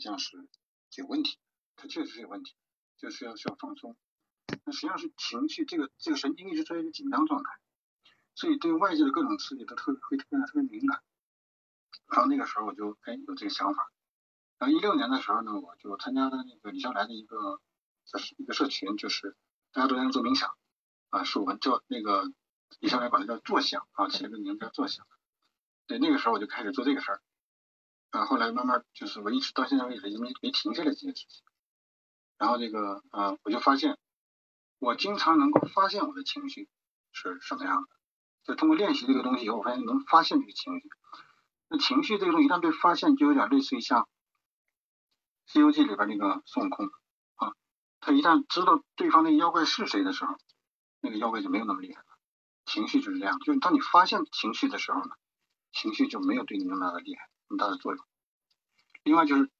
像是有问题，它确实是有问题，就是要需要放松。那实际上是情绪，这个这个神经一直处于一个紧张状态，所以对外界的各种刺激都特会变得特别敏感。然后那个时候我就哎有这个想法。然后一六年的时候呢，我就参加了那个李笑来的一个就是一个社群，就是大家都在做冥想啊，是我们叫那个李笑来管它叫坐想啊，起了个名字叫坐想。对，那个时候我就开始做这个事儿。啊，后来慢慢就是我一直到现在为止也没没停下来这件事情。然后这个啊，我就发现。我经常能够发现我的情绪是什么样的，就通过练习这个东西以后，我发现能发现这个情绪。那情绪这个东西一旦被发现，就有点类似于像《西游记》里边那个孙悟空啊，他一旦知道对方那个妖怪是谁的时候，那个妖怪就没有那么厉害了。情绪就是这样，就是当你发现情绪的时候呢，情绪就没有对你那么大的厉害、很大的作用。另外就是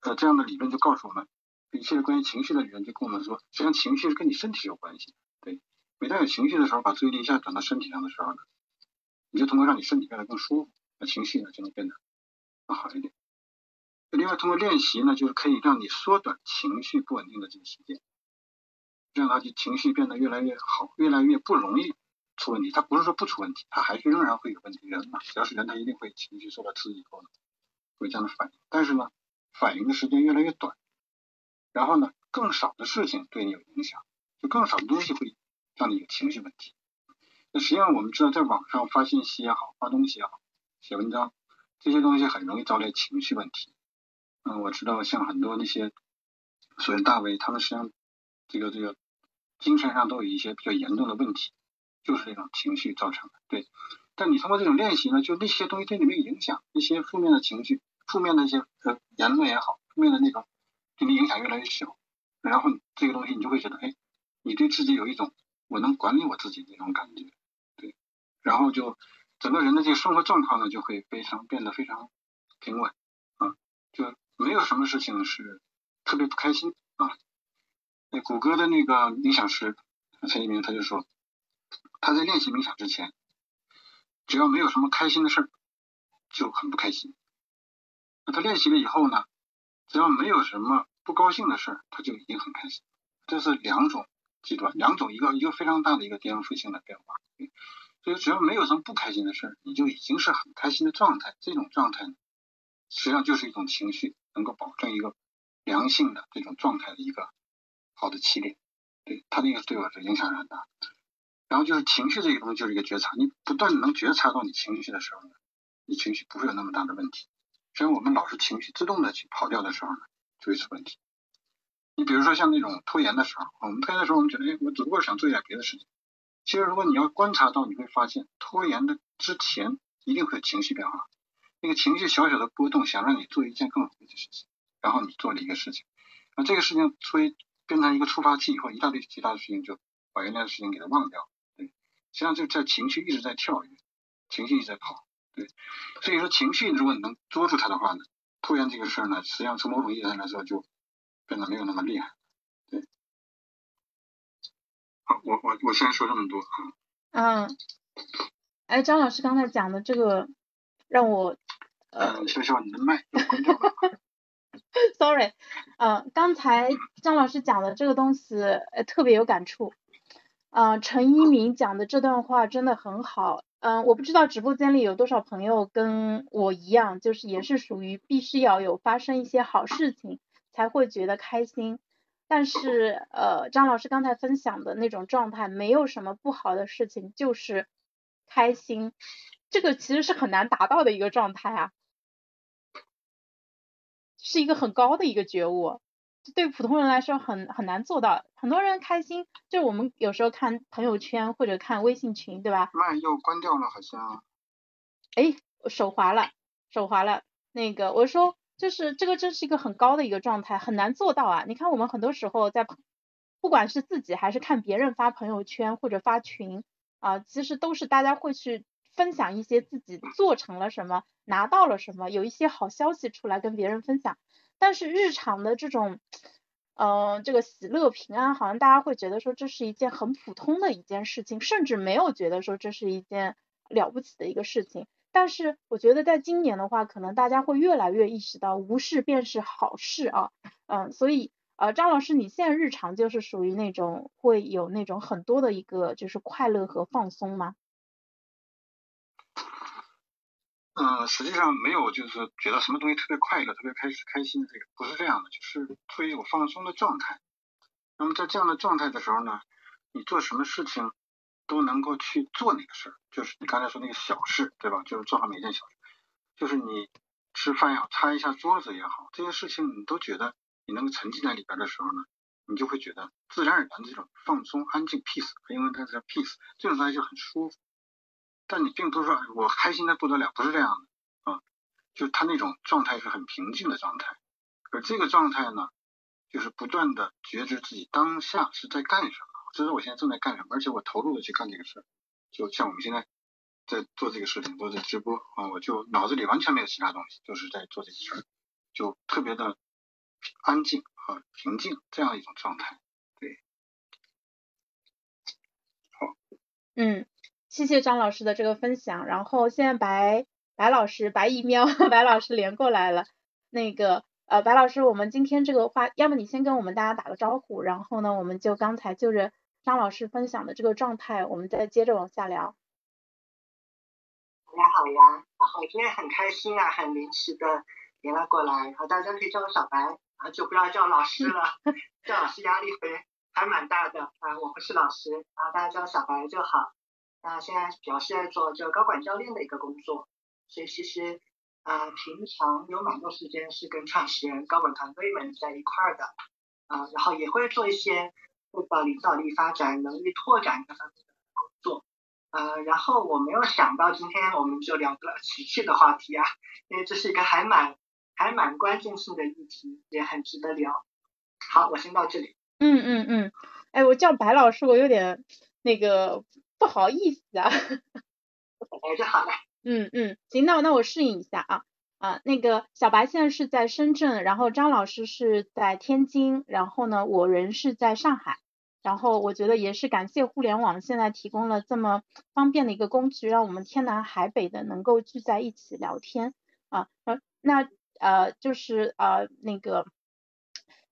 呃这样的理论就告诉我们。一切关于情绪的理论就跟我们说，实际上情绪是跟你身体有关系。对，每当有情绪的时候，把注意力一下转到身体上的时候呢，你就通过让你身体变得更舒服，那情绪呢就能变得更好一点。另外，通过练习呢，就是可以让你缩短情绪不稳定的这个时间，这样它就情绪变得越来越好，越来越不容易出问题。它不是说不出问题，它还是仍然会有问题。人嘛，只要是人，他一定会情绪受到刺激以后呢，会这样的反应。但是呢，反应的时间越来越短。然后呢，更少的事情对你有影响，就更少的东西会让你有情绪问题。那实际上我们知道，在网上发信息也好，发东西也好，写文章这些东西很容易招来情绪问题。嗯，我知道像很多那些所谓大 V，他们实际上这个这个精神上都有一些比较严重的问题，就是这种情绪造成的。对，但你通过这种练习呢，就那些东西对你没有影响，一些负面的情绪、负面的一些呃言论也好，负面的那种。对你影响越来越小，然后这个东西你就会觉得，哎，你对自己有一种我能管理我自己的那种感觉，对，然后就整个人的这个生活状况呢就会非常变得非常平稳啊，就没有什么事情是特别不开心啊。那谷歌的那个冥想师陈一鸣他就说，他在练习冥想之前，只要没有什么开心的事儿，就很不开心。那他练习了以后呢？只要没有什么不高兴的事儿，他就已经很开心。这是两种极端，两种一个一个非常大的一个颠覆性的变化。所以只要没有什么不开心的事儿，你就已经是很开心的状态。这种状态，实际上就是一种情绪能够保证一个良性的这种状态的一个好的起点。对他那个对我的影响是很大。然后就是情绪这个东西就是一个觉察，你不断能觉察到你情绪的时候呢，你情绪不会有那么大的问题。所以我们老是情绪自动的去跑掉的时候呢，就会出问题。你比如说像那种拖延的时候，我们拖延的时候，我们觉得，哎，我只不过想做一点别的事情。其实如果你要观察到，你会发现拖延的之前一定会有情绪变化。那个情绪小小的波动，想让你做一件更容易的事情，然后你做了一个事情，那这个事情作为变成一个触发器以后，一大堆其他的事情就把原来的事情给它忘掉。对，实际上就在情绪一直在跳跃，情绪一直在跑。对，所以说情绪如果你能捉住它的话呢，拖延这个事儿呢，实际上从某种意义上来说就变得没有那么厉害。对，好，我我我先说这么多啊。嗯，哎，张老师刚才讲的这个让我呃，笑笑你的麦关掉了。Sorry，嗯，刚才张老师讲的这个东西呃特别有感触，嗯，陈一鸣讲的这段话真的很好。嗯，我不知道直播间里有多少朋友跟我一样，就是也是属于必须要有发生一些好事情才会觉得开心。但是呃，张老师刚才分享的那种状态，没有什么不好的事情，就是开心，这个其实是很难达到的一个状态啊，是一个很高的一个觉悟。对普通人来说很很难做到，很多人开心，就我们有时候看朋友圈或者看微信群，对吧？麦又关掉了，好像。哎，手滑了，手滑了。那个我说，就是这个真是一个很高的一个状态，很难做到啊。你看我们很多时候在，不管是自己还是看别人发朋友圈或者发群啊，其实都是大家会去分享一些自己做成了什么，拿到了什么，有一些好消息出来跟别人分享。但是日常的这种，嗯，这个喜乐平安，好像大家会觉得说这是一件很普通的一件事情，甚至没有觉得说这是一件了不起的一个事情。但是我觉得在今年的话，可能大家会越来越意识到无事便是好事啊，嗯，所以呃，张老师你现在日常就是属于那种会有那种很多的一个就是快乐和放松吗？嗯，实际上没有，就是觉得什么东西特别快乐、特别开始开心的这个不是这样的，就是处于一种放松的状态。那么在这样的状态的时候呢，你做什么事情都能够去做那个事儿，就是你刚才说那个小事，对吧？就是做好每件小事，就是你吃饭也好，擦一下桌子也好，这些事情你都觉得你能够沉浸在里边的时候呢，你就会觉得自然而然的这种放松、安静、peace，因为它是 peace，这种东西就很舒服。但你并不是说我开心的不得了，不是这样的啊，就他那种状态是很平静的状态，而这个状态呢，就是不断的觉知自己当下是在干什么，这是我现在正在干什么，而且我投入的去干这个事，就像我们现在在做这个事情，做这直播啊，我就脑子里完全没有其他东西，就是在做这个事，就特别的安静和平静这样一种状态，对，好，嗯。谢谢张老师的这个分享，然后现在白白老师白一喵 白老师连过来了，那个呃白老师，我们今天这个话，要么你先跟我们大家打个招呼，然后呢，我们就刚才就着张老师分享的这个状态，我们再接着往下聊。大家好呀，然后今天很开心啊，很临时的连了过来，然后大家可以叫我小白，啊就不要叫老师了，叫老师压力会还蛮大的啊，我不是老师，然后大家叫小白就好。那现在主要是在做这个高管教练的一个工作，所以其实啊平常有蛮多时间是跟创始人、高管团队们在一块儿的啊，然后也会做一些这个领导力发展、能力拓展这方面的工作呃，然后我没有想到今天我们就聊个情绪的话题啊，因为这是一个还蛮还蛮关键性的议题，也很值得聊。好，我先到这里。嗯嗯嗯，哎，我叫白老师，我有点那个。不好意思啊，哎，就好了。嗯嗯，行，那那我适应一下啊啊，那个小白现在是在深圳，然后张老师是在天津，然后呢，我人是在上海，然后我觉得也是感谢互联网现在提供了这么方便的一个工具，让我们天南海北的能够聚在一起聊天啊。那呃就是呃那个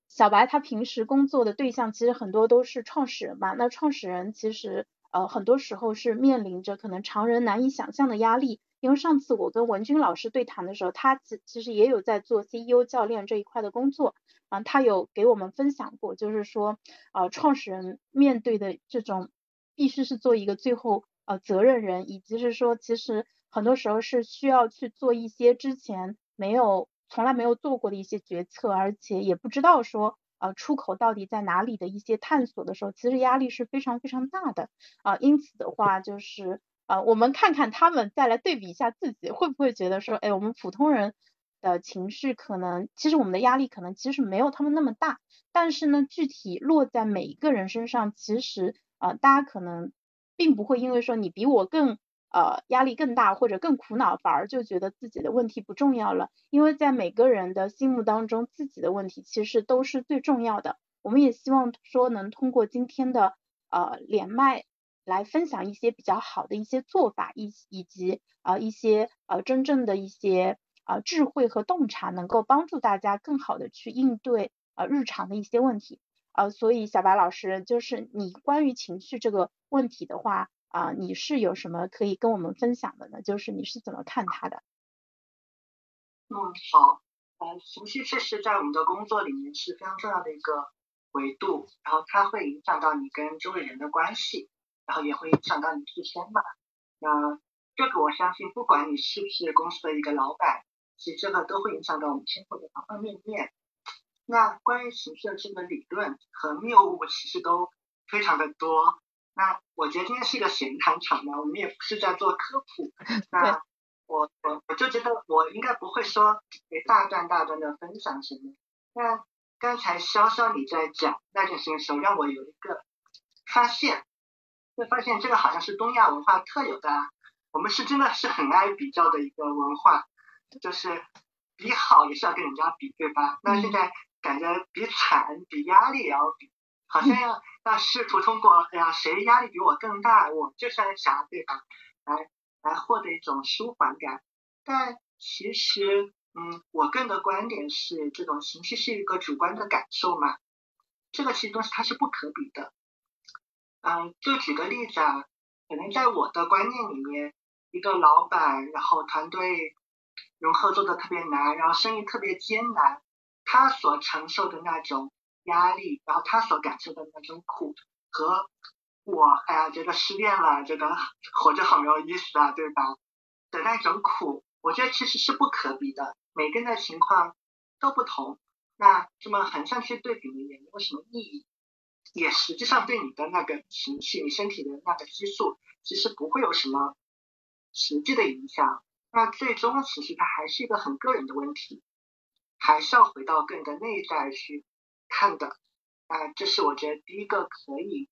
小白他平时工作的对象其实很多都是创始人嘛，那创始人其实。呃，很多时候是面临着可能常人难以想象的压力，因为上次我跟文军老师对谈的时候，他其其实也有在做 CEO 教练这一块的工作，啊，他有给我们分享过，就是说，呃，创始人面对的这种必须是做一个最后呃责任人，以及是说，其实很多时候是需要去做一些之前没有从来没有做过的一些决策，而且也不知道说。呃，出口到底在哪里的一些探索的时候，其实压力是非常非常大的啊。因此的话，就是呃，我们看看他们再来对比一下自己，会不会觉得说，哎，我们普通人的情绪可能，其实我们的压力可能其实没有他们那么大。但是呢，具体落在每一个人身上，其实呃，大家可能并不会因为说你比我更。呃，压力更大或者更苦恼，反而就觉得自己的问题不重要了。因为在每个人的心目当中，自己的问题其实都是最重要的。我们也希望说能通过今天的呃连麦来分享一些比较好的一些做法，以以及呃一些呃真正的一些呃智慧和洞察，能够帮助大家更好的去应对呃日常的一些问题。呃，所以小白老师，就是你关于情绪这个问题的话。啊，你是有什么可以跟我们分享的呢？就是你是怎么看他的？嗯，好，呃，情绪确实在我们的工作里面是非常重要的一个维度，然后它会影响到你跟周围人的关系，然后也会影响到你自身嘛。那这个我相信，不管你是不是公司的一个老板，其实这个都会影响到我们生活的方方面面。那关于情绪的这个理论和谬误，其实都非常的多。那我觉得今天是一个闲谈场嘛，我们也不是在做科普。那我我我就觉得我应该不会说大段大段的分享什么。那刚才潇潇你在讲那件事情的时候，让我有一个发现，会发现这个好像是东亚文化特有的。我们是真的是很爱比较的一个文化，就是比好也是要跟人家比，对吧？那现在感觉比惨、比压力也要比。好像要要试图通过，哎呀，谁压力比我更大，我就算想，对吧？来来获得一种舒缓感。但其实，嗯，我个人的观点是，这种情绪是一个主观的感受嘛，这个其实东西它是不可比的。嗯，就举个例子啊，可能在我的观念里面，一个老板，然后团队融合做的特别难，然后生意特别艰难，他所承受的那种压力，然后他所感受的那种苦，和我哎呀觉得失恋了，觉得活着好没有意思啊，对吧？的那种苦。我觉得其实是不可比的，每个人的情况都不同，那这么横向去对比也没有什么意义，也实际上对你的那个情绪、你身体的那个激素其实不会有什么实际的影响。那最终其实它还是一个很个人的问题，还是要回到个人的内在去看的。啊，这是我觉得第一个可以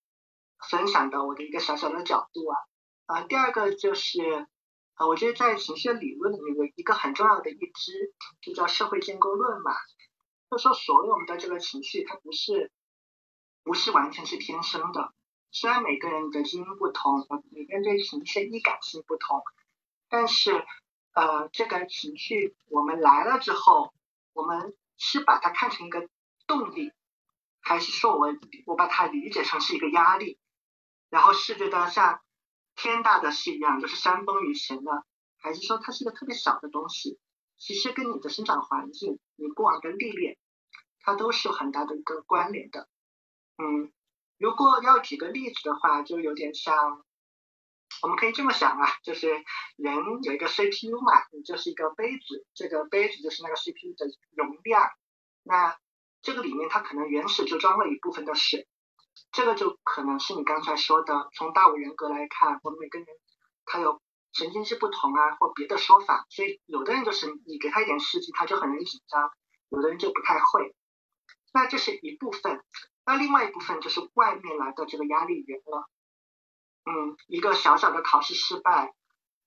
分享的我的一个小小的角度啊。啊，第二个就是。啊，我觉得在情绪理论里面一个很重要的一支，就叫社会建构论嘛。就说所有我们的这个情绪，它不是不是完全是天生的。虽然每个人的基因不同，每个人对情绪易感性不同，但是呃，这个情绪我们来了之后，我们是把它看成一个动力，还是说我我把它理解成是一个压力，然后是觉得像。天大的事一样，就是山崩于前的，还是说它是一个特别小的东西？其实跟你的生长环境、你过往的历练，它都是有很大的一个关联的。嗯，如果要举个例子的话，就有点像，我们可以这么想啊，就是人有一个 CPU 嘛，你就是一个杯子，这个杯子就是那个 CPU 的容量，那这个里面它可能原始就装了一部分的水。这个就可能是你刚才说的，从大五人格来看，我们每个人他有神经质不同啊，或别的说法，所以有的人就是你给他一点刺激，他就很容易紧张，有的人就不太会。那这是一部分，那另外一部分就是外面来的这个压力源了。嗯，一个小小的考试失败，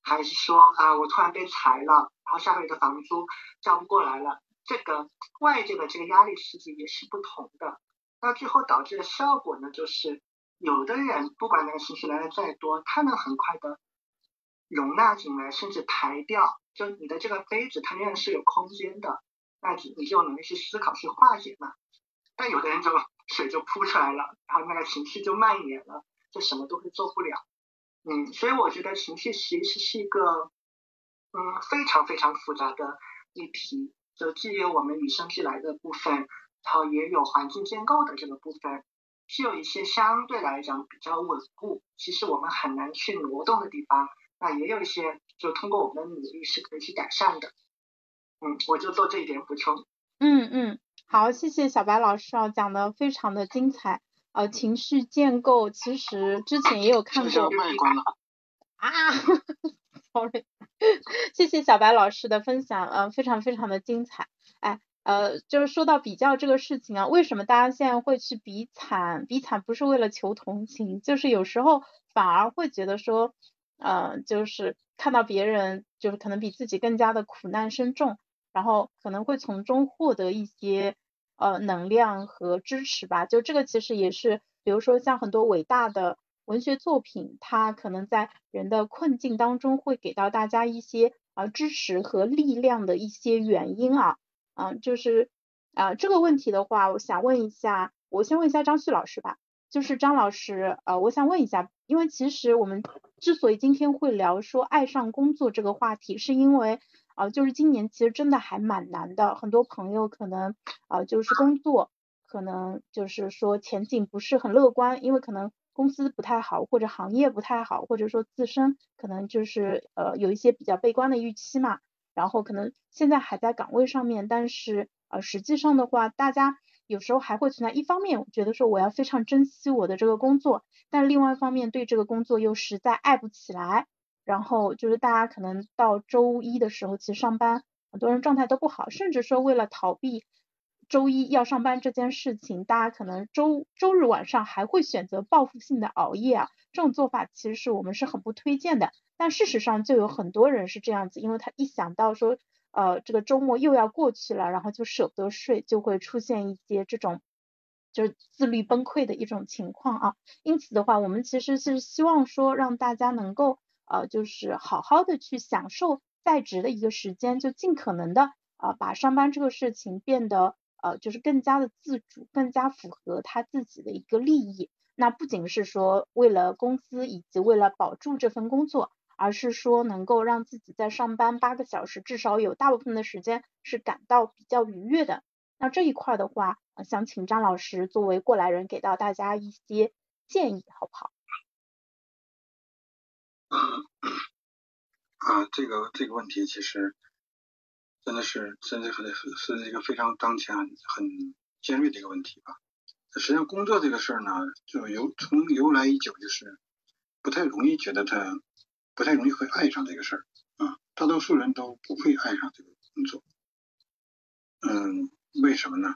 还是说啊我突然被裁了，然后下个月的房租交不过来了，这个外界的这个压力刺激也是不同的。那最后导致的效果呢，就是有的人不管那个情绪来的再多，他能很快的容纳进来，甚至排掉，就你的这个杯子它仍然是有空间的，那你你就能力去思考去化解嘛。但有的人就水就扑出来了，然后那个情绪就蔓延了，就什么都会做不了。嗯，所以我觉得情绪其实是一个嗯非常非常复杂的议题，就既有我们与生俱来的部分。然后也有环境建构的这个部分，是有一些相对来讲比较稳固，其实我们很难去挪动的地方。那也有一些就通过我们的努力是可以去改善的。嗯，我就做这一点补充。嗯嗯，好，谢谢小白老师啊，讲的非常的精彩。呃，情绪建构其实之前也有看过。卖光了。啊，sorry，谢谢小白老师的分享，呃，非常非常的精彩。哎。呃，就是说到比较这个事情啊，为什么大家现在会去比惨？比惨不是为了求同情，就是有时候反而会觉得说，呃，就是看到别人就是可能比自己更加的苦难深重，然后可能会从中获得一些呃能量和支持吧。就这个其实也是，比如说像很多伟大的文学作品，它可能在人的困境当中会给到大家一些啊支持和力量的一些原因啊。嗯，就是啊这个问题的话，我想问一下，我先问一下张旭老师吧。就是张老师，呃，我想问一下，因为其实我们之所以今天会聊说爱上工作这个话题，是因为啊，就是今年其实真的还蛮难的，很多朋友可能啊就是工作可能就是说前景不是很乐观，因为可能公司不太好，或者行业不太好，或者说自身可能就是呃有一些比较悲观的预期嘛。然后可能现在还在岗位上面，但是呃实际上的话，大家有时候还会存在，一方面觉得说我要非常珍惜我的这个工作，但另外一方面对这个工作又实在爱不起来。然后就是大家可能到周一的时候，其实上班很多人状态都不好，甚至说为了逃避周一要上班这件事情，大家可能周周日晚上还会选择报复性的熬夜啊。这种做法其实是我们是很不推荐的，但事实上就有很多人是这样子，因为他一想到说，呃，这个周末又要过去了，然后就舍不得睡，就会出现一些这种就是自律崩溃的一种情况啊。因此的话，我们其实是希望说让大家能够呃就是好好的去享受在职的一个时间，就尽可能的啊把上班这个事情变得呃就是更加的自主，更加符合他自己的一个利益。那不仅是说为了公司以及为了保住这份工作，而是说能够让自己在上班八个小时，至少有大部分的时间是感到比较愉悦的。那这一块的话，想请张老师作为过来人给到大家一些建议，好不好？啊，这个这个问题其实真的是，真的是是一个非常当前很很尖锐的一个问题吧。实际上，工作这个事儿呢，就由从由来已久，就是不太容易觉得他不太容易会爱上这个事儿啊。大多数人都不会爱上这个工作，嗯，为什么呢？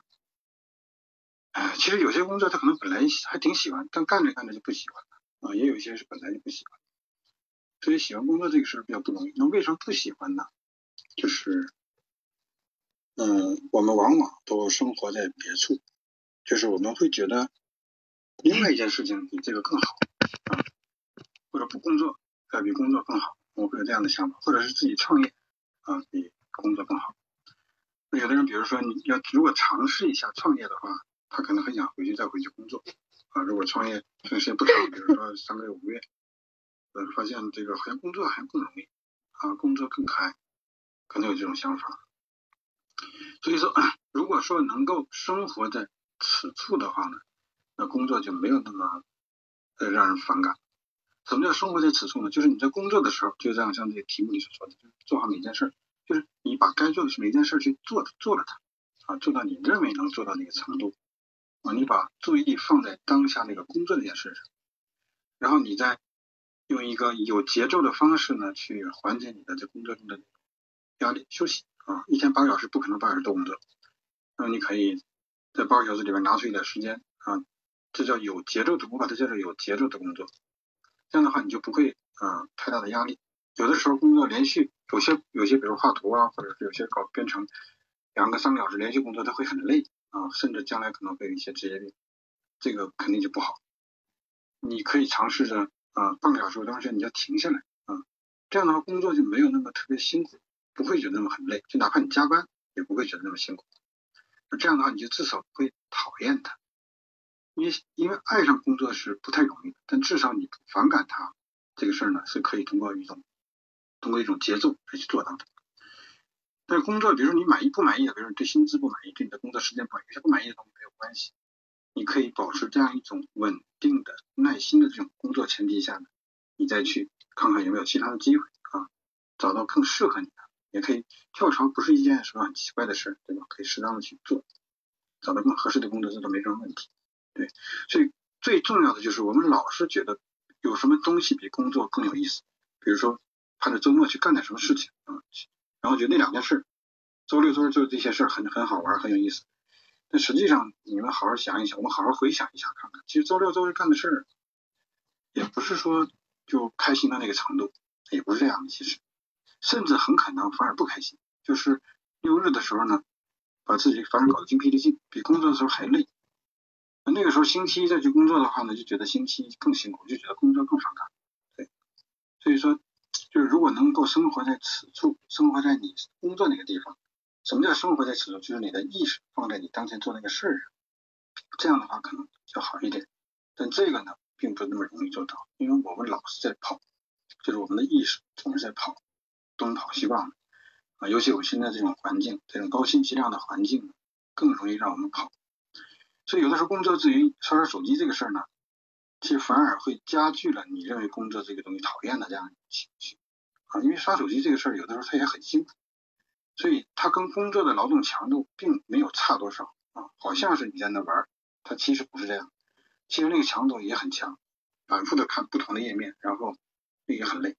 哎，其实有些工作他可能本来还挺喜欢，但干着干着就不喜欢了啊。也有一些是本来就不喜欢，所以喜欢工作这个事儿比较不容易。那为什么不喜欢呢？就是，嗯，我们往往都生活在别处。就是我们会觉得另外一件事情比这个更好啊，或者不工作要比工作更好，我会有这样的想法，或者是自己创业啊比工作更好。那有的人比如说你要如果尝试一下创业的话，他可能很想回去再回去工作啊。如果创业时间不长，比如说三个月五个月，呃发现这个好像工作还更容易啊，工作更开，可能有这种想法。所以说，如果说能够生活在此处的话呢，那工作就没有那么呃让人反感。什么叫生活在此处呢？就是你在工作的时候，就这样像这个题目里所说的，就做好每件事，就是你把该做的每件事去做做了它啊，做到你认为能做到那个程度啊，你把注意力放在当下那个工作这件事上，然后你再用一个有节奏的方式呢，去缓解你的这工作中的压力，休息啊，一天八个小时不可能八小时都工作，那么你可以。在八个小时里边拿出一点时间啊，这叫有节奏的，我把它叫做有节奏的工作。这样的话你就不会啊太大的压力。有的时候工作连续有些有些比如画图啊，或者是有些搞编程，两个三个小时连续工作，他会很累啊，甚至将来可能会有一些职业病，这个肯定就不好。你可以尝试着啊半个小时当时你就停下来啊，这样的话工作就没有那么特别辛苦，不会觉得那么很累，就哪怕你加班也不会觉得那么辛苦。那这样的话，你就至少不会讨厌他，因为因为爱上工作是不太容易的，但至少你不反感他这个事儿呢，是可以通过一种通过一种节奏来去做到的。但是工作，比如说你满意不满意的，比如说对薪资不满意，对你的工作时间不满意，有些不满意的东西没有关系，你可以保持这样一种稳定的、耐心的这种工作前提下呢，你再去看看有没有其他的机会啊，找到更适合你的。也可以跳槽，不是一件什么很奇怪的事，对吧？可以适当的去做，找到更合适的工作，这都没什么问题。对，所以最重要的就是我们老是觉得有什么东西比工作更有意思，比如说盼着周末去干点什么事情啊，然后觉得那两件事，周六周日做这些事很很好玩，很有意思。但实际上你们好好想一想，我们好好回想一下看看，其实周六周日干的事儿，也不是说就开心到那个程度，也不是这样的，其实。甚至很可能反而不开心，就是六日的时候呢，把自己反而搞得精疲力尽，比工作的时候还累。那个时候星期一再去工作的话呢，就觉得星期一更辛苦，就觉得工作更反感。对，所以说，就是如果能够生活在此处，生活在你工作那个地方，什么叫生活在此处？就是你的意识放在你当前做那个事儿上，这样的话可能就好一点。但这个呢，并不那么容易做到，因为我们老是在跑，就是我们的意识总是在跑。东跑西逛啊，尤其我现在这种环境，这种高信息量的环境，更容易让我们跑。所以有的时候工作之余刷刷手机这个事儿呢，其实反而会加剧了你认为工作这个东西讨厌的这样情绪啊。因为刷手机这个事儿，有的时候它也很辛苦，所以它跟工作的劳动强度并没有差多少啊。好像是你在那玩，它其实不是这样，其实那个强度也很强，反复的看不同的页面，然后也很累。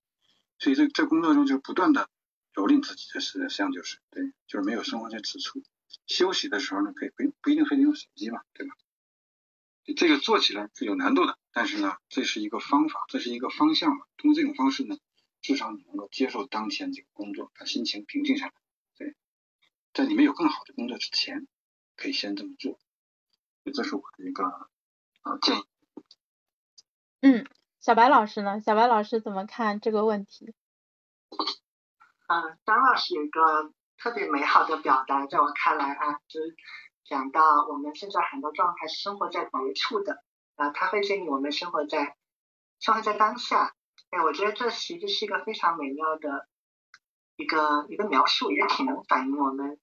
所以这在工作中就不断的蹂躏自己的实际上就是对，就是没有生活在此处。休息的时候呢，可以不不一定非得用手机嘛，对吧？这个做起来是有难度的，但是呢，这是一个方法，这是一个方向嘛。通过这种方式呢，至少你能够接受当前这个工作，把心情平静下来。对，在你没有更好的工作之前，可以先这么做。这是我的一个啊建议。嗯。小白老师呢？小白老师怎么看这个问题？嗯，张老师有一个特别美好的表达，在我看来啊，就是讲到我们现在很多状态是生活在别处的啊，他会建议我们生活在生活在当下。哎，我觉得这其实是一个非常美妙的一个一个描述，也挺能反映我们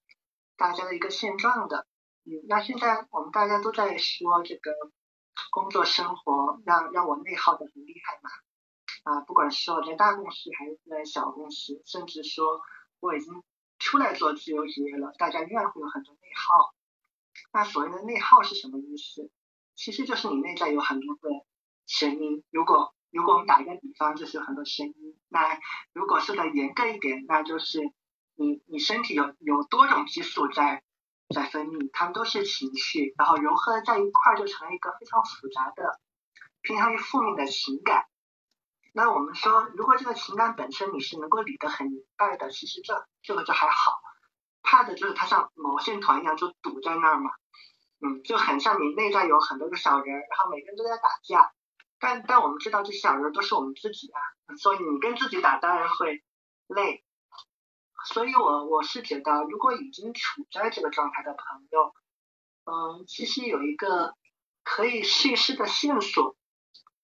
大家的一个现状的。嗯，那现在我们大家都在说这个。工作生活让让我内耗的很厉害嘛啊，不管是我在大公司还是在小公司，甚至说我已经出来做自由职业了，大家依然会有很多内耗。那所谓的内耗是什么意思？其实就是你内在有很多的声音。如果如果我们打一个比方，就是很多声音。那如果说的严格一点，那就是你你身体有有多种激素在。在分泌，它们都是情绪，然后融合在一块儿，就成了一个非常复杂的，偏向于负面的情感。那我们说，如果这个情感本身你是能够理得很明白的，其实这这个就还好。怕的就是它像毛线团一样就堵在那儿嘛，嗯，就很像你内在有很多个小人，然后每个人都在打架。但但我们知道，这小人都是我们自己啊，所以你跟自己打当然会累。所以，我我是觉得，如果已经处在这个状态的朋友，嗯，其实有一个可以试一试的线索，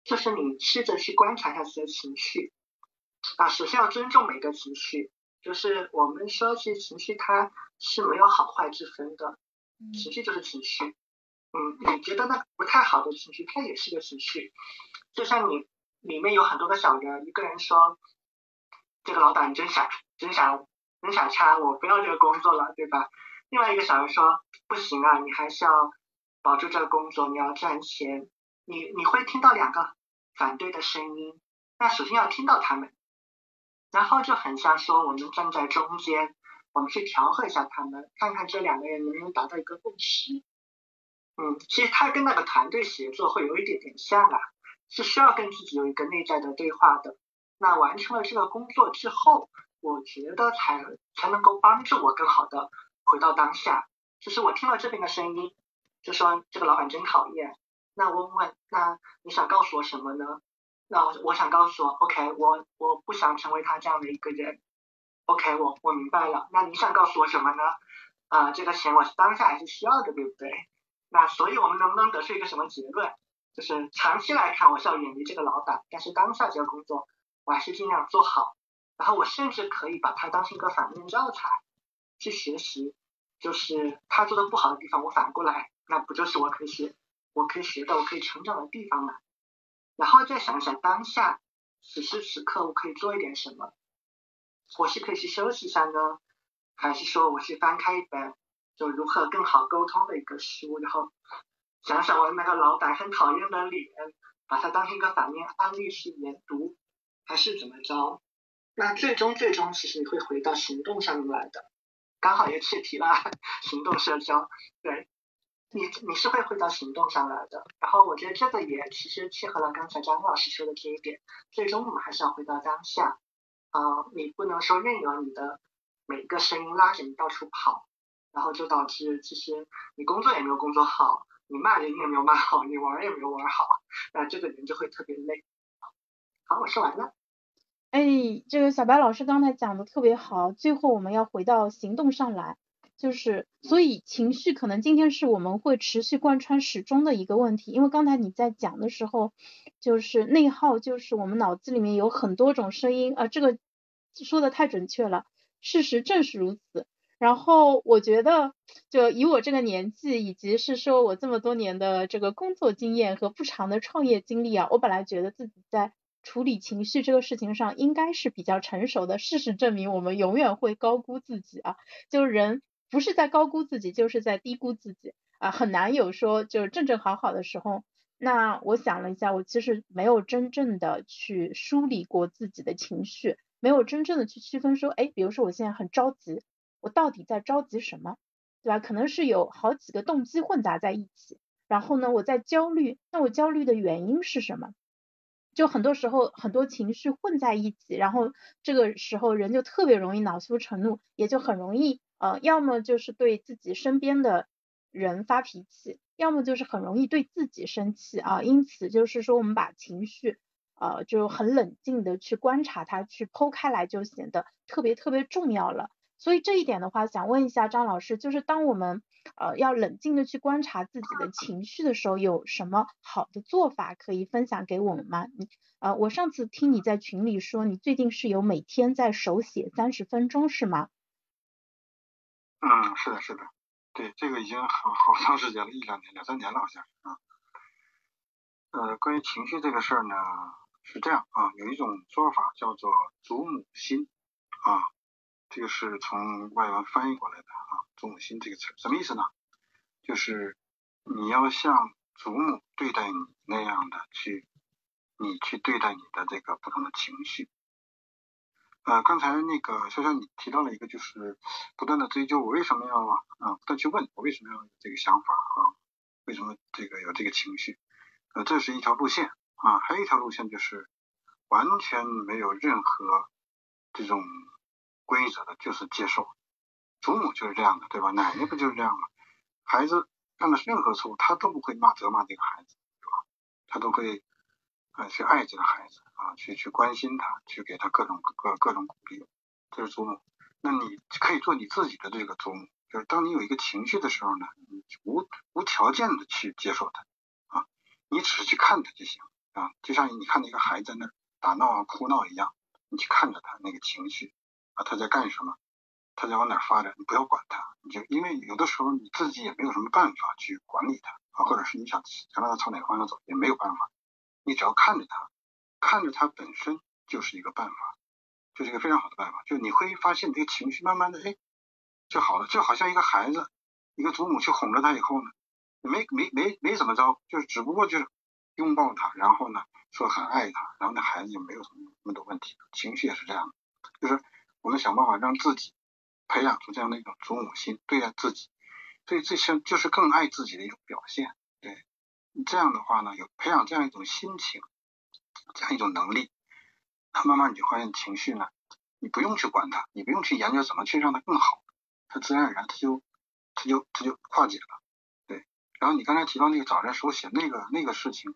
就是你试着去观察一下自己的情绪啊。首先要尊重每个情绪，就是我们说，其实情绪它是没有好坏之分的，情绪就是情绪。嗯，你觉得那不太好的情绪，它也是个情绪。就像你里面有很多个小人，一个人说这个老板真傻，真傻。很傻叉，我不要这个工作了，对吧？另外一个小人说，不行啊，你还是要保住这个工作，你要赚钱。你你会听到两个反对的声音，那首先要听到他们，然后就很像说我们站在中间，我们去调和一下他们，看看这两个人能不能达到一个共识。嗯，其实他跟那个团队协作会有一点点像啊，是需要跟自己有一个内在的对话的。那完成了这个工作之后。我觉得才才能够帮助我更好的回到当下。就是我听了这边的声音，就说这个老板真讨厌。那我问，那你想告诉我什么呢？那我想告诉我，OK，我我不想成为他这样的一个人。OK，我我明白了。那你想告诉我什么呢？啊，这个钱我当下还是需要的，对不对？那所以我们能不能得出一个什么结论？就是长期来看，我是要远离这个老板，但是当下这个工作，我还是尽量做好。然后我甚至可以把它当成一个反面教材去学习，就是他做的不好的地方，我反过来，那不就是我可以学，我可以学的，我可以成长的地方吗？然后再想想当下此时此刻我可以做一点什么，我是可以去休息一下呢，还是说我去翻开一本就如何更好沟通的一个书，然后想想我那个老板很讨厌的脸，把它当成一个反面案例去研读，还是怎么着？那最终最终其实你会回到行动上面来的，刚好也切题了，行动社交，对，你你是会回到行动上来的。然后我觉得这个也其实契合了刚才张老师说的这一点，最终我们还是要回到当下，啊，你不能说任由你的每个声音拉着你到处跑，然后就导致其实你工作也没有工作好，你骂人也没有骂好，你玩也没有玩好，那这个人就会特别累。好，我说完了。哎，这个小白老师刚才讲的特别好，最后我们要回到行动上来，就是所以情绪可能今天是我们会持续贯穿始终的一个问题，因为刚才你在讲的时候，就是内耗，就是我们脑子里面有很多种声音，啊，这个说的太准确了，事实正是如此。然后我觉得，就以我这个年纪，以及是说我这么多年的这个工作经验和不长的创业经历啊，我本来觉得自己在。处理情绪这个事情上应该是比较成熟的。事实证明，我们永远会高估自己啊！就是人不是在高估自己，就是在低估自己啊！很难有说就正正好好的时候。那我想了一下，我其实没有真正的去梳理过自己的情绪，没有真正的去区分说，哎，比如说我现在很着急，我到底在着急什么，对吧？可能是有好几个动机混杂在一起。然后呢，我在焦虑，那我焦虑的原因是什么？就很多时候很多情绪混在一起，然后这个时候人就特别容易恼羞成怒，也就很容易呃，要么就是对自己身边的人发脾气，要么就是很容易对自己生气啊。因此就是说我们把情绪呃，就很冷静的去观察它，去剖开来，就显得特别特别重要了。所以这一点的话，想问一下张老师，就是当我们呃要冷静的去观察自己的情绪的时候，有什么好的做法可以分享给我们吗？你呃，我上次听你在群里说，你最近是有每天在手写三十分钟，是吗？嗯，是的，是的，对，这个已经好好长时间了，一两年、两三年了，好像啊。呃，关于情绪这个事儿呢，是这样啊，有一种说法叫做祖母心啊，这个是从外文翻译过来的啊，祖母心这个词什么意思呢？就是你要像祖母对待你那样的去，你去对待你的这个不同的情绪。呃，刚才那个潇潇你提到了一个，就是不断的追究我为什么要啊，不断去问我为什么要有这个想法啊，为什么这个有这个情绪。呃，这是一条路线啊，还有一条路线就是完全没有任何这种规则的，就是接受。祖母就是这样的，对吧？奶奶不就是这样吗？孩子犯了任何错误，他都不会骂责骂这个孩子，对吧？他都会啊去爱这个孩子啊，去去关心他，去给他各种各各种鼓励。这是祖母。那你可以做你自己的这个祖母，就是当你有一个情绪的时候呢，你无无条件的去接受他啊。你只是去看他就行啊，就像你看那个孩子在那打闹啊、哭闹一样，你去看着他那个情绪他在干什么，他在往哪发展，你不要管他，你就因为有的时候你自己也没有什么办法去管理他啊，或者是你想想让他朝哪个方向走也没有办法，你只要看着他，看着他本身就是一个办法，就是一个非常好的办法，就你会发现你这个情绪慢慢的哎就好了，就好像一个孩子，一个祖母去哄着他以后呢。没没没没怎么着，就是只不过就是拥抱他，然后呢说很爱他，然后那孩子就没有什么那么多问题，情绪也是这样的，就是我们想办法让自己培养出这样的一种祖母心对待自己，所以这些就是更爱自己的一种表现。对，这样的话呢，有培养这样一种心情，这样一种能力，他慢慢你就发现情绪呢，你不用去管它，你不用去研究怎么去让它更好，它自然而然它就它就它就化解了。对然后你刚才提到那个早晨手写那个那个事情，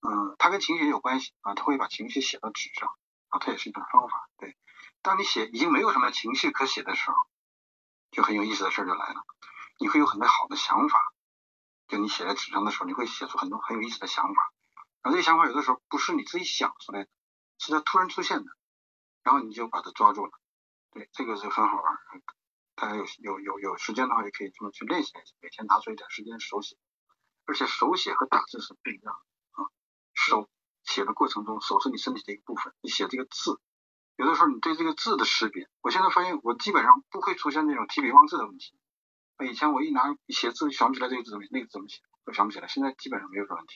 嗯，它跟情绪有关系啊，他会把情绪写到纸上啊，它也是一种方法。对，当你写已经没有什么情绪可写的时候，就很有意思的事儿就来了，你会有很多好的想法，就你写在纸上的时候，你会写出很多很有意思的想法。然后这些想法有的时候不是你自己想出来的，是它突然出现的，然后你就把它抓住了。对，这个是很好玩。大家有有有有时间的话，也可以这么去练习练习，每天拿出一点时间手写，而且手写和打字是不一样的啊。手写的过程中，手是你身体的一部分，你写这个字，有的时候你对这个字的识别，我现在发现我基本上不会出现那种提笔忘字的问题。以前我一拿写字想不起来这个字怎么那个怎么写，我想不起来，现在基本上没有这问题。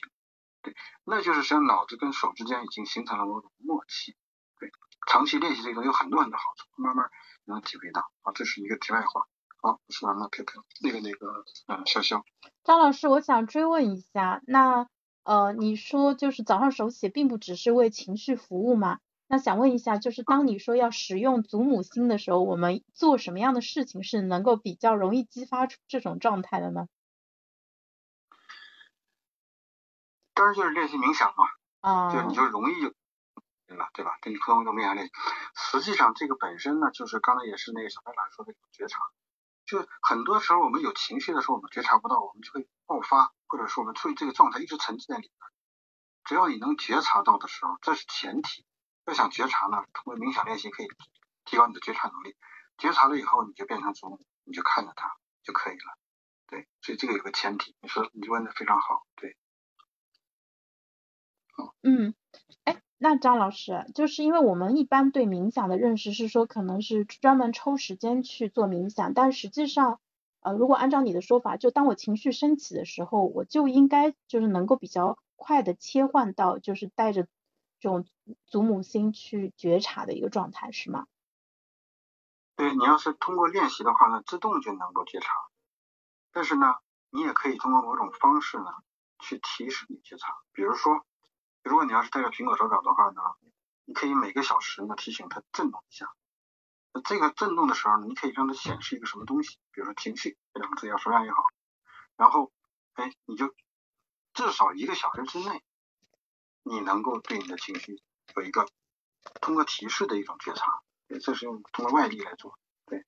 对，那就是实际上脑子跟手之间已经形成了某种默契。对，长期练习这个有很多很多好处，慢慢。能体会到啊，这是一个题外话。好，说完了，飘飘，那个那个，嗯，潇潇。张老师，我想追问一下，那呃，你说就是早上手写，并不只是为情绪服务吗？那想问一下，就是当你说要使用祖母心的时候，我们做什么样的事情是能够比较容易激发出这种状态的呢？当然就是练习冥想嘛，啊，就你就容易就。对吧？对吧？跟你普通一个冥想练习，实际上这个本身呢，就是刚才也是那个小白老师说的觉察，就很多时候我们有情绪的时候，我们觉察不到，我们就会爆发，或者说我们处于这个状态一直沉浸在里边。只要你能觉察到的时候，这是前提。要想觉察呢，通过冥想练习可以提高你的觉察能力。觉察了以后，你就变成主，你就看着它就可以了。对，所以这个有个前提。你说你问的非常好，对。嗯，哎。那张老师，就是因为我们一般对冥想的认识是说，可能是专门抽时间去做冥想，但实际上，呃，如果按照你的说法，就当我情绪升起的时候，我就应该就是能够比较快的切换到就是带着这种祖母心去觉察的一个状态，是吗？对你要是通过练习的话呢，自动就能够觉察，但是呢，你也可以通过某种方式呢去提示你觉察，比如说。如果你要是戴个苹果手表的话呢，你可以每个小时呢提醒它震动一下。那这个震动的时候呢，你可以让它显示一个什么东西，比如说情绪这两个字要说亮也好。然后，哎，你就至少一个小时之内，你能够对你的情绪有一个通过提示的一种觉察，对，这是用通过外力来做，对。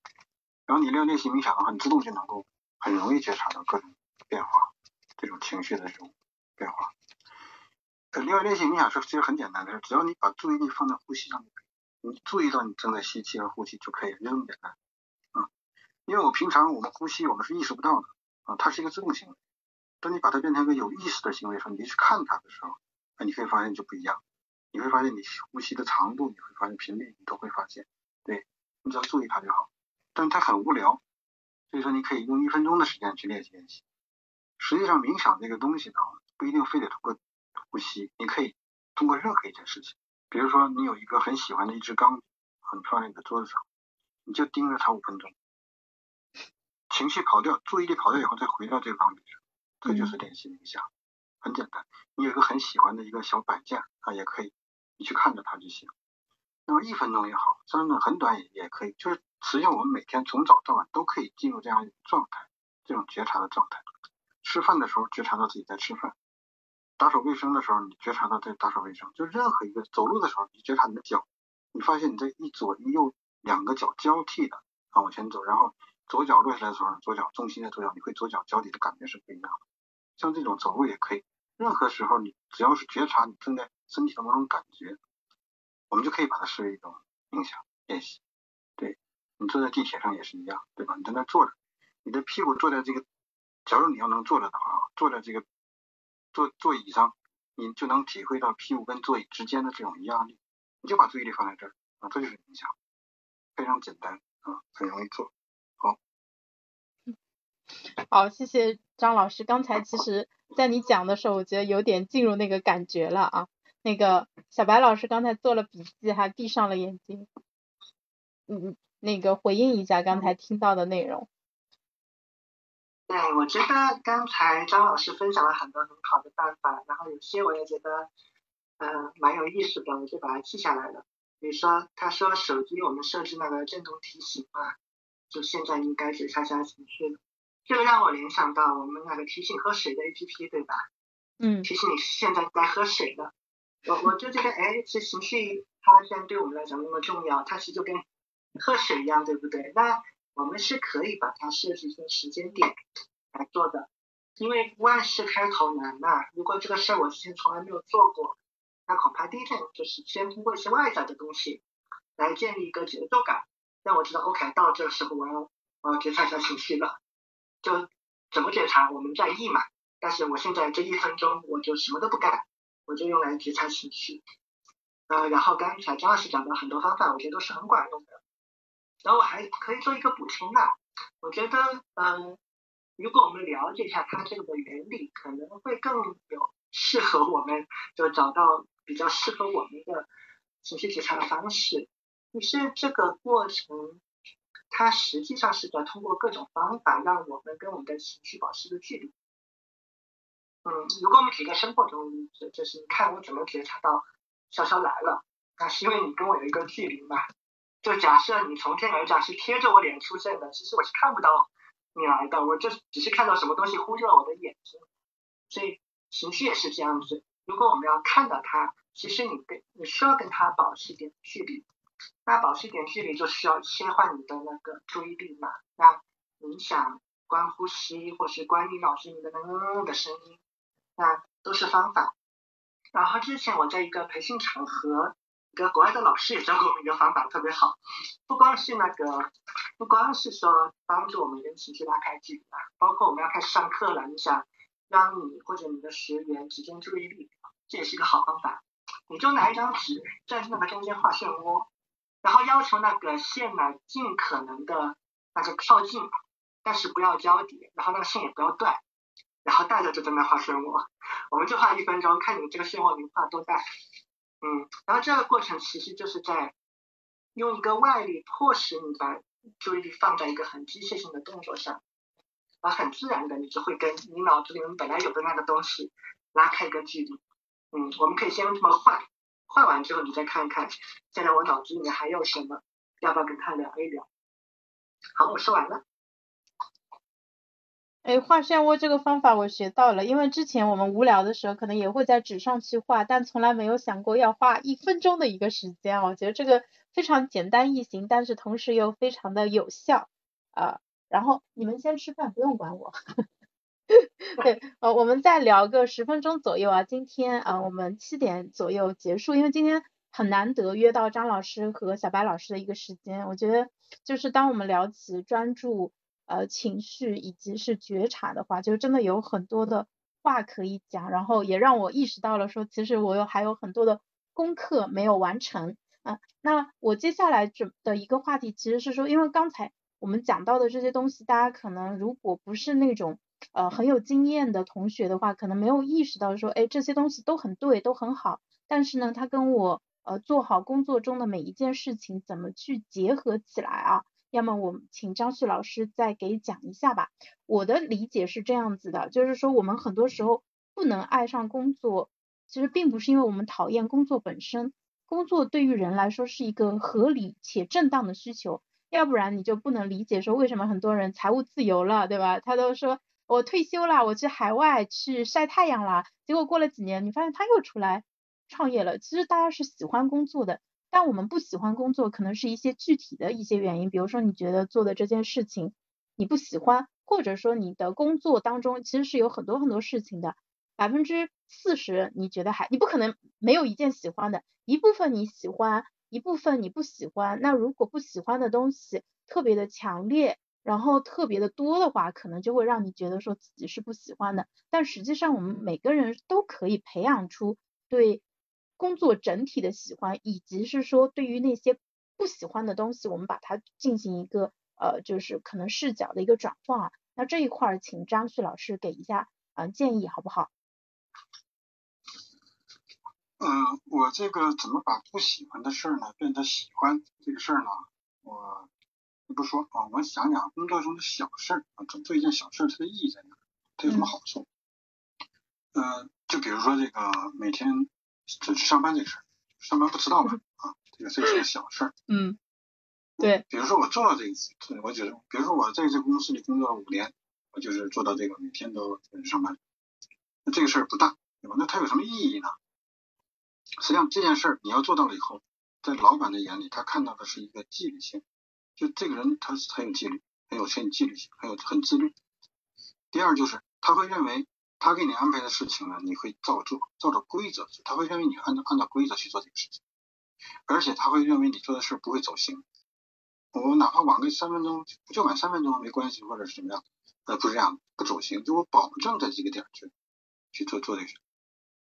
然后你练练习冥想的话，你自动就能够很容易觉察到各种变化，这种情绪的这种变化。呃，另外练习冥想是其实很简单的，只要你把注意力放在呼吸上面，你注意到你正在吸气和呼气就可以了，就这么简单。啊，因为我平常我们呼吸我们是意识不到的，啊，它是一个自动行为。当你把它变成一个有意识的行为时候，你去看它的时候，那你可以发现就不一样。你会发现你呼吸的长度，你会发现频率，你都会发现。对你只要注意它就好。但是它很无聊，所以说你可以用一分钟的时间去练习练习。实际上冥想这个东西呢，不一定非得通过呼吸，你可以通过任何一件事情。比如说你有一个很喜欢的一支钢笔，很漂亮的桌子上，你就盯着它五分钟，情绪跑掉，注意力跑掉以后再回到这个钢笔上。这就是练习冥想，很简单。你有一个很喜欢的一个小摆件啊，也可以，你去看着它就行。那么一分钟也好，三分钟很短也也可以。就是实际上我们每天从早到晚都可以进入这样一种状态，这种觉察的状态。吃饭的时候觉察到自己在吃饭，打扫卫生的时候你觉察到在打扫卫生，就任何一个走路的时候你觉察你的脚，你发现你这一左一右两个脚交替的啊往前走，然后左脚落下来的时候，左脚重心在左脚，你会左脚脚底的感觉是不一样的。像这种走路也可以，任何时候你只要是觉察你正在身体的某种感觉，我们就可以把它视为一种冥想练习。对你坐在地铁上也是一样，对吧？你在那坐着，你的屁股坐在这个，假如你要能坐着的话，坐在这个坐座椅上，你就能体会到屁股跟座椅之间的这种压力，你就把注意力放在这儿啊，这就是冥想，非常简单啊，很容易做。好好，谢谢张老师。刚才其实，在你讲的时候，我觉得有点进入那个感觉了啊。那个小白老师刚才做了笔记，还闭上了眼睛。嗯，那个回应一下刚才听到的内容。对，我觉得刚才张老师分享了很多很好的办法，然后有些我也觉得，呃，蛮有意思的，我就把它记下来了。比如说，他说手机我们设置那个震动提醒嘛，就现在应该觉察下情绪了。这个让我联想到我们那个提醒喝水的 A P P，对吧？嗯。提醒你现在该喝水了。我我就觉得，哎，这情绪它既然对我们来讲那么重要，它其实就跟喝水一样，对不对？那我们是可以把它设置成时间点来做的，因为万事开头难嘛。如果这个事儿我之前从来没有做过，那恐怕第一件就是先通过一些外在的东西来建立一个节奏感，让我知道，OK，到这个时候我要我要觉察一下情绪了。就怎么检查我们在意嘛，但是我现在这一分钟我就什么都不干，我就用来觉察情绪，呃，然后刚才张老师讲的很多方法，我觉得都是很管用的。然后我还可以做一个补充啊，我觉得嗯，如果我们了解一下它这个原理，可能会更有适合我们，就找到比较适合我们的情绪觉察的方式。于是这个过程。它实际上是在通过各种方法让我们跟我们的情绪保持一个距离。嗯，如果我们举个生活中例子，就是你看我怎么觉察到潇潇来了，那是因为你跟我有一个距离嘛。就假设你从天而降是贴着我脸出现的，其实我是看不到你来的，我就只是看到什么东西忽略了我的眼睛。所以情绪也是这样子，如果我们要看到它，其实你跟你需要跟它保持一点距离。那保持一点距离就需要切换你的那个注意力嘛。那冥想、观呼吸，或是观你脑子里的那嗡的声音，那都是方法。然后之前我在一个培训场合，一个国外的老师也教过我们一个方法，特别好。不光是那个，不光是说帮助我们跟情绪拉开距离啊，包括我们要开始上课了，你想让你或者你的学员集中注意力，这也是一个好方法。你就拿一张纸，在那个中间画漩涡。然后要求那个线呢，尽可能的那个靠近，但是不要交叠，然后那个线也不要断，然后带着就在那画漩涡，我们就画一分钟，看你这个漩涡能画多大。嗯，然后这个过程其实就是在用一个外力迫使你把注意力放在一个很机械性的动作上，而很自然的你就会跟你脑子里面本来有的那个东西拉开一个距离。嗯，我们可以先这么画。画完之后，你再看看，现在我脑子里面还有什么，要不要跟他聊一聊？好，我说完了。哎，画漩涡这个方法我学到了，因为之前我们无聊的时候可能也会在纸上去画，但从来没有想过要花一分钟的一个时间。我觉得这个非常简单易行，但是同时又非常的有效啊。然后你们先吃饭，不用管我。对，呃，我们再聊个十分钟左右啊。今天啊，我们七点左右结束，因为今天很难得约到张老师和小白老师的一个时间。我觉得就是当我们聊起专注、呃情绪以及是觉察的话，就真的有很多的话可以讲。然后也让我意识到了说，其实我有还有很多的功课没有完成啊。那我接下来准的一个话题其实是说，因为刚才我们讲到的这些东西，大家可能如果不是那种。呃，很有经验的同学的话，可能没有意识到说，哎，这些东西都很对，都很好。但是呢，他跟我呃做好工作中的每一件事情怎么去结合起来啊？要么我们请张旭老师再给讲一下吧。我的理解是这样子的，就是说我们很多时候不能爱上工作，其实并不是因为我们讨厌工作本身，工作对于人来说是一个合理且正当的需求，要不然你就不能理解说为什么很多人财务自由了，对吧？他都说。我退休了，我去海外去晒太阳了。结果过了几年，你发现他又出来创业了。其实大家是喜欢工作的，但我们不喜欢工作，可能是一些具体的一些原因。比如说，你觉得做的这件事情你不喜欢，或者说你的工作当中其实是有很多很多事情的。百分之四十你觉得还，你不可能没有一件喜欢的，一部分你喜欢，一部分你不喜欢。那如果不喜欢的东西特别的强烈。然后特别的多的话，可能就会让你觉得说自己是不喜欢的。但实际上，我们每个人都可以培养出对工作整体的喜欢，以及是说对于那些不喜欢的东西，我们把它进行一个呃，就是可能视角的一个转换啊。那这一块儿，请张旭老师给一下嗯建议，好不好？嗯，我这个怎么把不喜欢的事儿呢变得喜欢这个事儿呢？我。你不说啊，我想想工作中的小事儿啊，做做一件小事儿，它的意义在哪？它有什么好处？嗯，就比如说这个每天准时上班这个事儿，上班不迟到吧啊，这个这是个小事儿。嗯，对。比如说我做到这个，我觉得，比如说我在这个公司里工作了五年，我就是做到这个每天都准时上班，那这个事儿不大，对吧？那它有什么意义呢？实际上这件事儿你要做到了以后，在老板的眼里，他看到的是一个纪律性。就这个人，他是很有纪律，很有很有纪律性，很有很自律。第二就是他会认为他给你安排的事情呢，你会照做，照着规则做。他会认为你按照按照规则去做这个事情，而且他会认为你做的事不会走形。我哪怕晚个三分钟，就晚三分钟没关系，或者是怎么样，呃，不是这样的，不走形，就我保证在这个点去去做做这个事。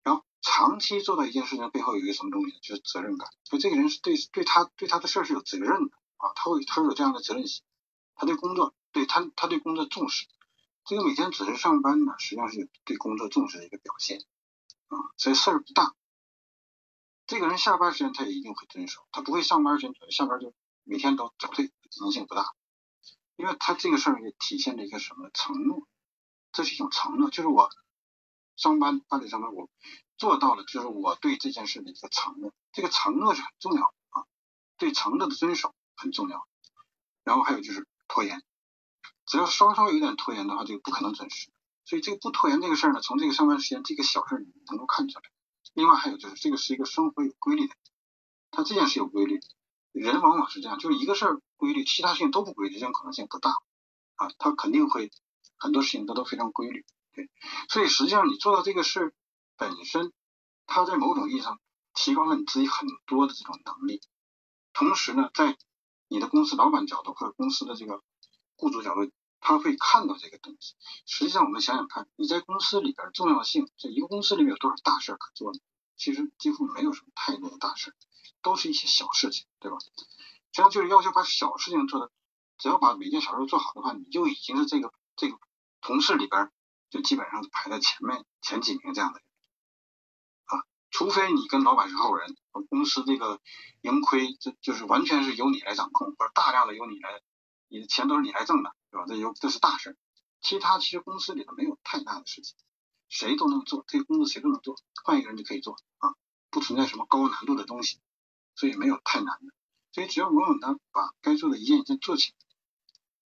然后长期做到一件事情背后有一个什么东西，就是责任感。就这个人是对对他对他的事儿是有责任的。啊，他会，他有这样的责任心，他对工作，对他，他对工作重视。这个每天只是上班呢，实际上是对工作重视的一个表现啊，所以事儿不大。这个人下班时间他也一定会遵守，他不会上班时间下班就每天都早退，可能性不大。因为他这个事儿也体现了一个什么承诺，这是一种承诺，就是我上班八点上班，我做到了，就是我对这件事的一个承诺，这个承诺是很重要的啊，对承诺的遵守。很重要，然后还有就是拖延，只要稍稍有点拖延的话，就不可能准时。所以这个不拖延这个事儿呢，从这个上班时间这个小事你能够看出来。另外还有就是这个是一个生活有规律的，他这件事有规律，人往往是这样，就是一个事儿规律，其他事情都不规律，这种可能性不大啊，他肯定会很多事情它都非常规律。对，所以实际上你做到这个事本身，它在某种意义上提高了你自己很多的这种能力，同时呢，在你的公司老板角度或者公司的这个雇主角度，他会看到这个东西。实际上，我们想想看，你在公司里边重要性，这一个公司里面有多少大事可做呢？其实几乎没有什么太多的大事，都是一些小事情，对吧？实际上就是要求把小事情做的，只要把每件小事做好的话，你就已经是这个这个同事里边就基本上排在前面前几名这样的。除非你跟老板是合伙人，公司这个盈亏，这就是完全是由你来掌控，或者大量的由你来，你的钱都是你来挣的，对吧？这有这是大事。其他其实公司里头没有太大的事情，谁都能做，这个工作谁都能做，换一个人就可以做啊，不存在什么高难度的东西，所以没有太难的。所以只要稳稳的把该做的一件一件做起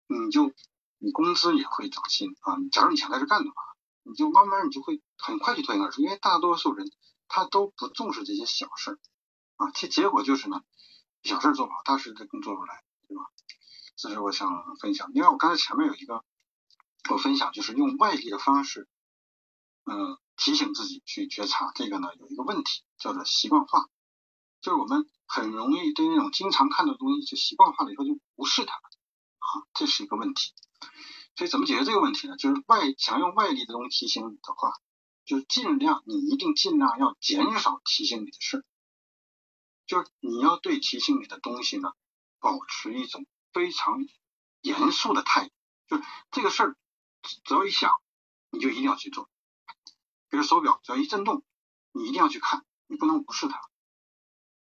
来，你就你工资也会涨薪啊。假如你想在这干的话，你就慢慢你就会很快就脱颖而出，因为大多数人他都不重视这些小事儿啊，其结果就是呢，小事做不好，大事就更做不来，对吧？这是我想分享。另外，我刚才前面有一个我分享，就是用外力的方式，嗯，提醒自己去觉察。这个呢，有一个问题叫做习惯化，就是我们很容易对那种经常看到的东西就习惯化了以后就无视它啊，这是一个问题。所以怎么解决这个问题呢？就是外想用外力的东西提醒你的话，就尽量你一定尽量要减少提醒你的事儿，就是你要对提醒你的东西呢，保持一种非常严肃的态度。就是这个事儿只要一想，你就一定要去做。比如手表只要一震动，你一定要去看，你不能无视它。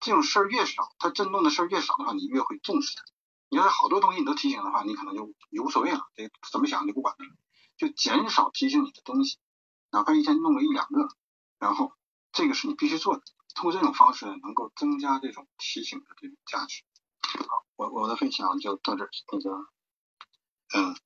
这种事儿越少，它震动的事儿越少的话，你越会重视它。你要是好多东西你都提醒的话，你可能就也无所谓了，得怎么想就不管它了，就减少提醒你的东西，哪怕一天弄个一两个，然后这个是你必须做的，通过这种方式能够增加这种提醒的这种价值。好，我我的分享就到这儿，那个，嗯，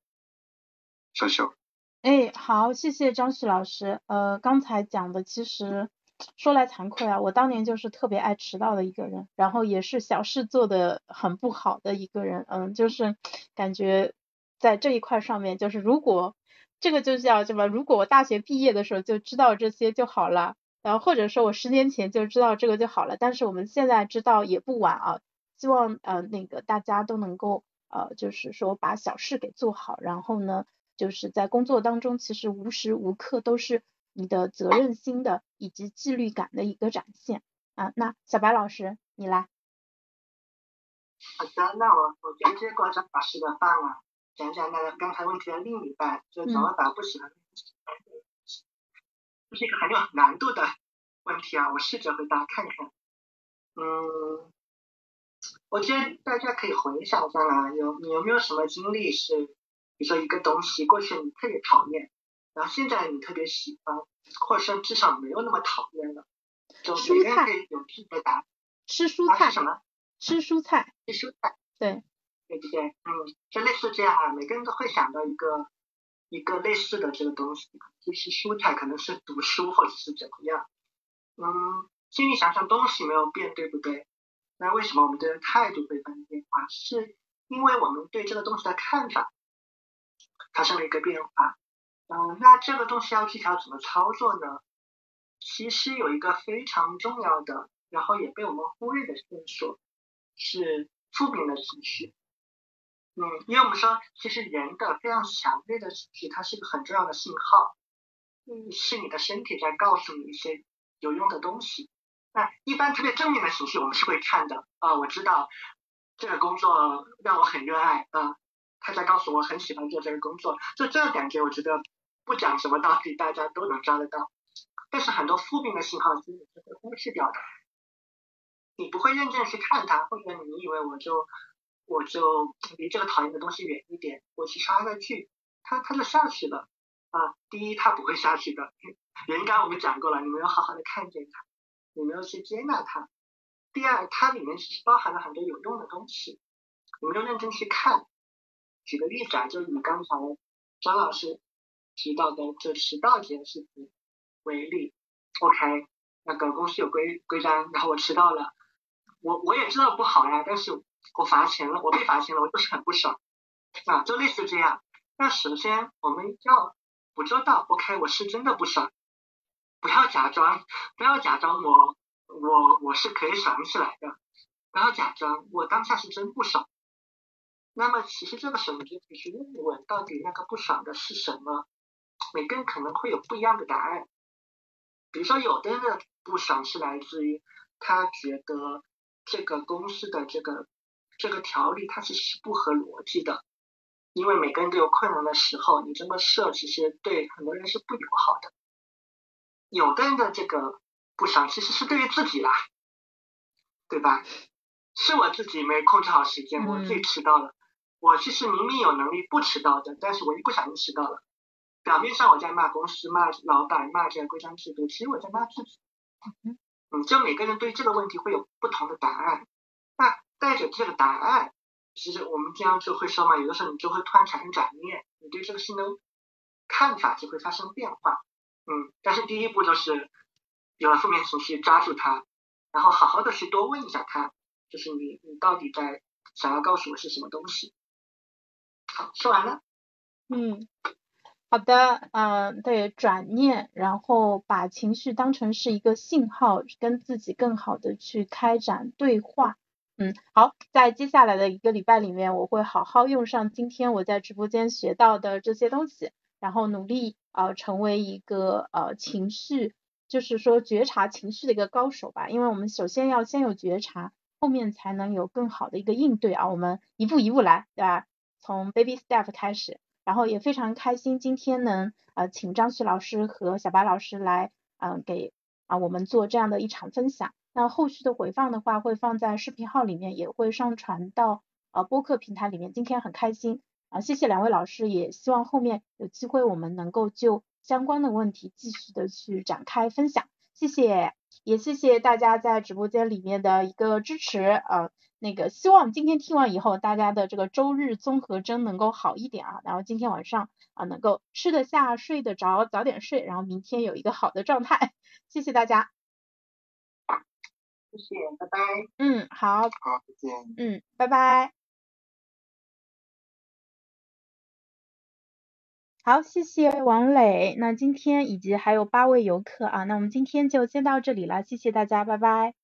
小秀。哎，好，谢谢张旭老师。呃，刚才讲的其实。说来惭愧啊，我当年就是特别爱迟到的一个人，然后也是小事做的很不好的一个人，嗯，就是感觉在这一块上面，就是如果这个就叫什么，如果我大学毕业的时候就知道这些就好了，然后或者说我十年前就知道这个就好了，但是我们现在知道也不晚啊，希望呃那个大家都能够呃就是说把小事给做好，然后呢就是在工作当中其实无时无刻都是。你的责任心的以及纪律感的一个展现啊，那小白老师你来。好的，那我我接过张老师的范啊，讲讲那个刚才问题的另一半，就怎么把不喜欢的东西这是一个很有难度的问题啊，我试着回答看看。嗯，我觉得大家可以回想一下啊，有你有没有什么经历是，比如说一个东西过去你特别讨厌。然后现在你特别喜欢，或者说至少没有那么讨厌了，就每个人可以有自己的答案。吃蔬菜。什么？吃蔬菜。吃蔬菜。对。对不对？嗯，就类似这样啊，每个人都会想到一个一个类似的这个东西，就是蔬菜，可能是读书或者是怎么样。嗯，心里想想东西没有变，对不对？那为什么我们的态度会发生变化？是因为我们对这个东西的看法发生了一个变化。嗯，那这个东西要技巧怎么操作呢？其实有一个非常重要的，然后也被我们忽略的线索，是负面的情绪。嗯，因为我们说，其实人的非常强烈的情绪，它是一个很重要的信号，嗯，是你的身体在告诉你一些有用的东西。那一般特别正面的情绪，我们是会看的啊，我知道这个工作让我很热爱啊，他在告诉我很喜欢做这个工作，就这个感觉，我觉得。不讲什么道理，大家都能抓得到。但是很多负面的信号其实是会忽视掉的，你不会认真去看它，或者你以为我就我就离这个讨厌的东西远一点，我去刷下去，它它就下去了啊。第一，它不会下去的，原因刚我们讲过了，你没有好好的看见它，你没有去接纳它。第二，它里面其实包含了很多有用的东西，你没有认真去看。举个例子啊，就以刚才张老师。提到的这迟到这件事情为例，OK，那个公司有规规章，然后我迟到了，我我也知道不好呀，但是我罚钱了，我被罚钱了，我就是很不爽啊，就类似这样。那首先我们要捕捉到，OK，我是真的不爽，不要假装，不要假装我我我是可以爽起来的，不要假装我当下是真不爽。那么其实这个时候就必须问一问，到底那个不爽的是什么？每个人可能会有不一样的答案，比如说有的人的不爽是来自于他觉得这个公司的这个这个条例它其实是不合逻辑的，因为每个人都有困难的时候，你这么设其实对很多人是不友好的。有的人的这个不爽其实是对于自己啦，对吧？是我自己没控制好时间，我自己迟到了。我其实明明有能力不迟到的，但是我一不小心迟到了。表面上我在骂公司、骂老板、骂这个规章制度，其实我在骂自己。嗯，就每个人对这个问题会有不同的答案。那带着这个答案，其实我们经常就会说嘛，有的时候你就会突然产生转念，你对这个事情的看法就会发生变化。嗯，但是第一步就是有了负面情绪，抓住它，然后好好的去多问一下他，就是你你到底在想要告诉我是什么东西。好，说完了。嗯。好的，嗯，对，转念，然后把情绪当成是一个信号，跟自己更好的去开展对话。嗯，好，在接下来的一个礼拜里面，我会好好用上今天我在直播间学到的这些东西，然后努力呃成为一个呃情绪，就是说觉察情绪的一个高手吧。因为我们首先要先有觉察，后面才能有更好的一个应对啊。我们一步一步来，对吧？从 baby step 开始。然后也非常开心，今天能呃请张旭老师和小白老师来嗯给啊我们做这样的一场分享。那后续的回放的话会放在视频号里面，也会上传到呃播客平台里面。今天很开心啊，谢谢两位老师，也希望后面有机会我们能够就相关的问题继续的去展开分享。谢谢，也谢谢大家在直播间里面的一个支持啊。那个希望今天听完以后，大家的这个周日综合征能够好一点啊，然后今天晚上啊能够吃得下、睡得着，早点睡，然后明天有一个好的状态。谢谢大家。谢谢，拜拜。嗯，好。好，再见。嗯，拜拜。好，谢谢王磊。那今天以及还有八位游客啊，那我们今天就先到这里了，谢谢大家，拜拜。